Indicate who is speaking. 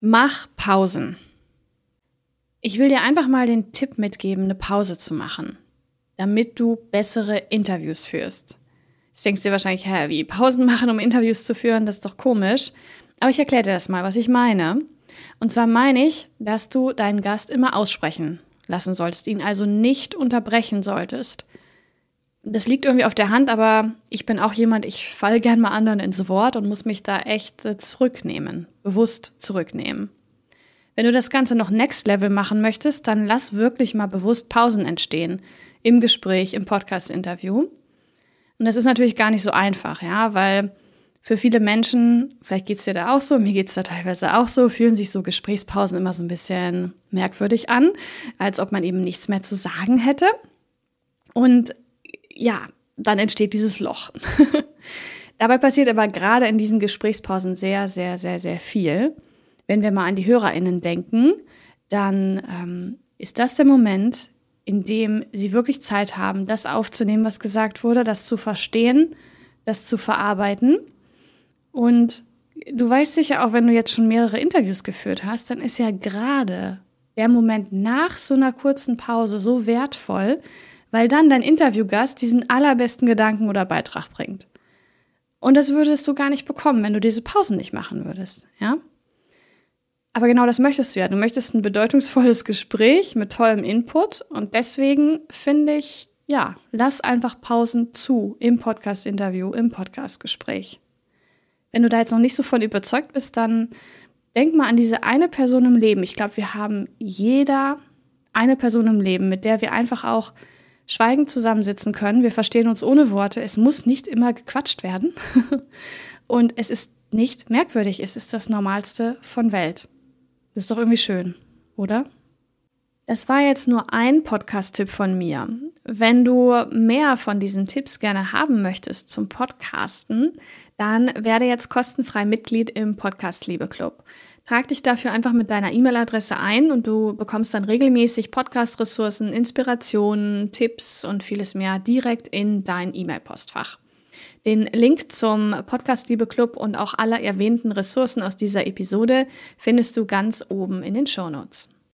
Speaker 1: Mach Pausen. Ich will dir einfach mal den Tipp mitgeben, eine Pause zu machen, damit du bessere Interviews führst. Jetzt denkst du dir wahrscheinlich, hä, wie Pausen machen, um Interviews zu führen, das ist doch komisch. Aber ich erkläre dir das mal, was ich meine. Und zwar meine ich, dass du deinen Gast immer aussprechen lassen solltest, ihn also nicht unterbrechen solltest das liegt irgendwie auf der Hand, aber ich bin auch jemand, ich falle gern mal anderen ins Wort und muss mich da echt äh, zurücknehmen, bewusst zurücknehmen. Wenn du das Ganze noch Next Level machen möchtest, dann lass wirklich mal bewusst Pausen entstehen im Gespräch, im Podcast-Interview. Und das ist natürlich gar nicht so einfach, ja, weil für viele Menschen, vielleicht geht es dir da auch so, mir geht es da teilweise auch so, fühlen sich so Gesprächspausen immer so ein bisschen merkwürdig an, als ob man eben nichts mehr zu sagen hätte. Und ja, dann entsteht dieses Loch. Dabei passiert aber gerade in diesen Gesprächspausen sehr, sehr, sehr, sehr viel. Wenn wir mal an die HörerInnen denken, dann ähm, ist das der Moment, in dem sie wirklich Zeit haben, das aufzunehmen, was gesagt wurde, das zu verstehen, das zu verarbeiten. Und du weißt sicher auch, wenn du jetzt schon mehrere Interviews geführt hast, dann ist ja gerade der Moment nach so einer kurzen Pause so wertvoll, weil dann dein Interviewgast diesen allerbesten Gedanken oder Beitrag bringt. Und das würdest du gar nicht bekommen, wenn du diese Pausen nicht machen würdest, ja? Aber genau das möchtest du ja. Du möchtest ein bedeutungsvolles Gespräch mit tollem Input und deswegen finde ich, ja, lass einfach Pausen zu im Podcast-Interview, im Podcast-Gespräch. Wenn du da jetzt noch nicht so von überzeugt bist, dann denk mal an diese eine Person im Leben. Ich glaube, wir haben jeder eine Person im Leben, mit der wir einfach auch schweigend zusammensitzen können. Wir verstehen uns ohne Worte. Es muss nicht immer gequatscht werden. Und es ist nicht merkwürdig. Es ist das Normalste von Welt. Das ist doch irgendwie schön, oder? Das war jetzt nur ein Podcast-Tipp von mir. Wenn du mehr von diesen Tipps gerne haben möchtest zum Podcasten, dann werde jetzt kostenfrei Mitglied im Podcast Liebe Club. Trag dich dafür einfach mit deiner E-Mail-Adresse ein und du bekommst dann regelmäßig Podcast-Ressourcen, Inspirationen, Tipps und vieles mehr direkt in dein E-Mail-Postfach. Den Link zum Podcast Liebe Club und auch aller erwähnten Ressourcen aus dieser Episode findest du ganz oben in den Show Notes.